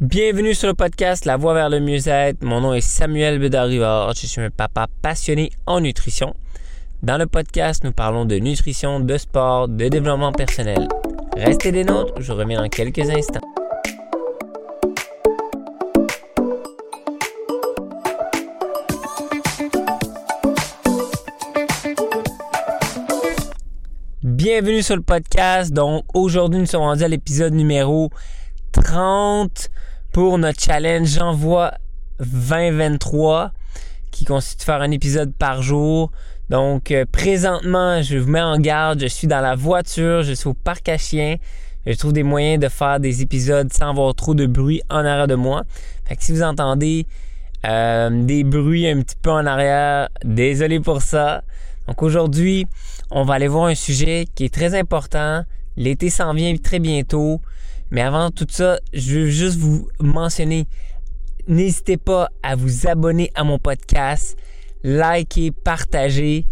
Bienvenue sur le podcast La Voie vers le mieux-être. Mon nom est Samuel Bédard-Rivard. Je suis un papa passionné en nutrition. Dans le podcast, nous parlons de nutrition, de sport, de développement personnel. Restez des nôtres, je reviens dans quelques instants. Bienvenue sur le podcast. Donc aujourd'hui, nous sommes rendus à l'épisode numéro 30 pour notre challenge J'envoie 2023 qui consiste à faire un épisode par jour. Donc euh, présentement, je vous mets en garde, je suis dans la voiture, je suis au parc à chiens. Je trouve des moyens de faire des épisodes sans avoir trop de bruit en arrière de moi. Fait que si vous entendez euh, des bruits un petit peu en arrière, désolé pour ça. Donc aujourd'hui, on va aller voir un sujet qui est très important. L'été s'en vient très bientôt. Mais avant tout ça, je veux juste vous mentionner, n'hésitez pas à vous abonner à mon podcast, liker, partager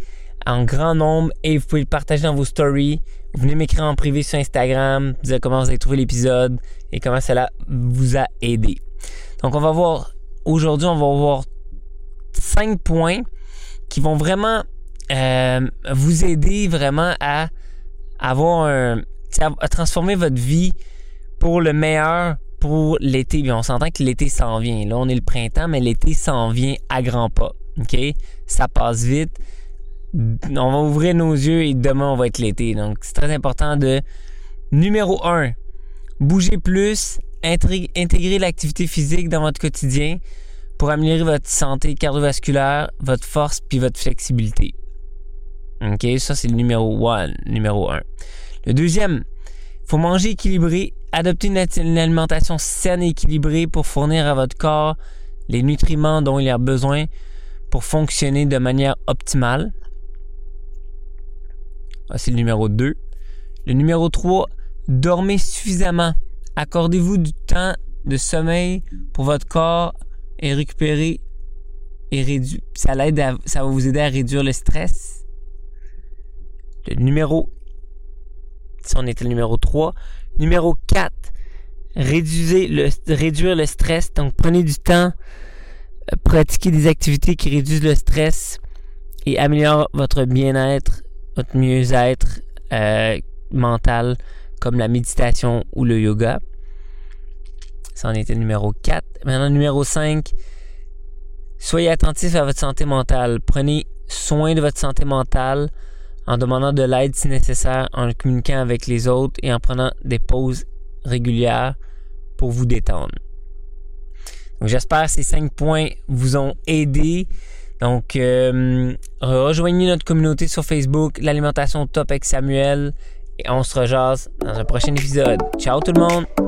en grand nombre et vous pouvez le partager dans vos stories. Vous venez m'écrire en privé sur Instagram, dire comment vous avez trouvé l'épisode et comment cela vous a aidé. Donc on va voir, aujourd'hui on va voir cinq points qui vont vraiment euh, vous aider vraiment à avoir un, à transformer votre vie pour le meilleur pour l'été. On s'entend que l'été s'en vient. Là, on est le printemps, mais l'été s'en vient à grands pas. Ça passe vite. On va ouvrir nos yeux et demain, on va être l'été. Donc, c'est très important de. Numéro 1. Bouger plus. Intégrer l'activité physique dans votre quotidien pour améliorer votre santé cardiovasculaire, votre force puis votre flexibilité. OK? Ça, c'est le numéro 1. Numéro 1. Le deuxième, faut manger équilibré, adopter une, alimentation saine et équilibrée pour fournir à votre corps les nutriments dont il a besoin pour fonctionner de manière optimale. Voici le numéro 2. Le numéro 3, dormez suffisamment. Accordez-vous du temps de sommeil pour votre corps et récupérer et réduire. Ça, ça va vous aider à réduire le stress. Le numéro si on était le numéro 3. Numéro 4, réduisez le, réduire le stress. Donc, prenez du temps, euh, pratiquez des activités qui réduisent le stress et améliorent votre bien-être, votre mieux-être euh, mental, comme la méditation ou le yoga. Ça en était le numéro 4. Maintenant, numéro 5, soyez attentif à votre santé mentale. Prenez soin de votre santé mentale en demandant de l'aide si nécessaire, en communiquant avec les autres et en prenant des pauses régulières pour vous détendre. Donc j'espère que ces cinq points vous ont aidé. Donc euh, rejoignez notre communauté sur Facebook, l'alimentation top avec Samuel et on se rejase dans un prochain épisode. Ciao tout le monde!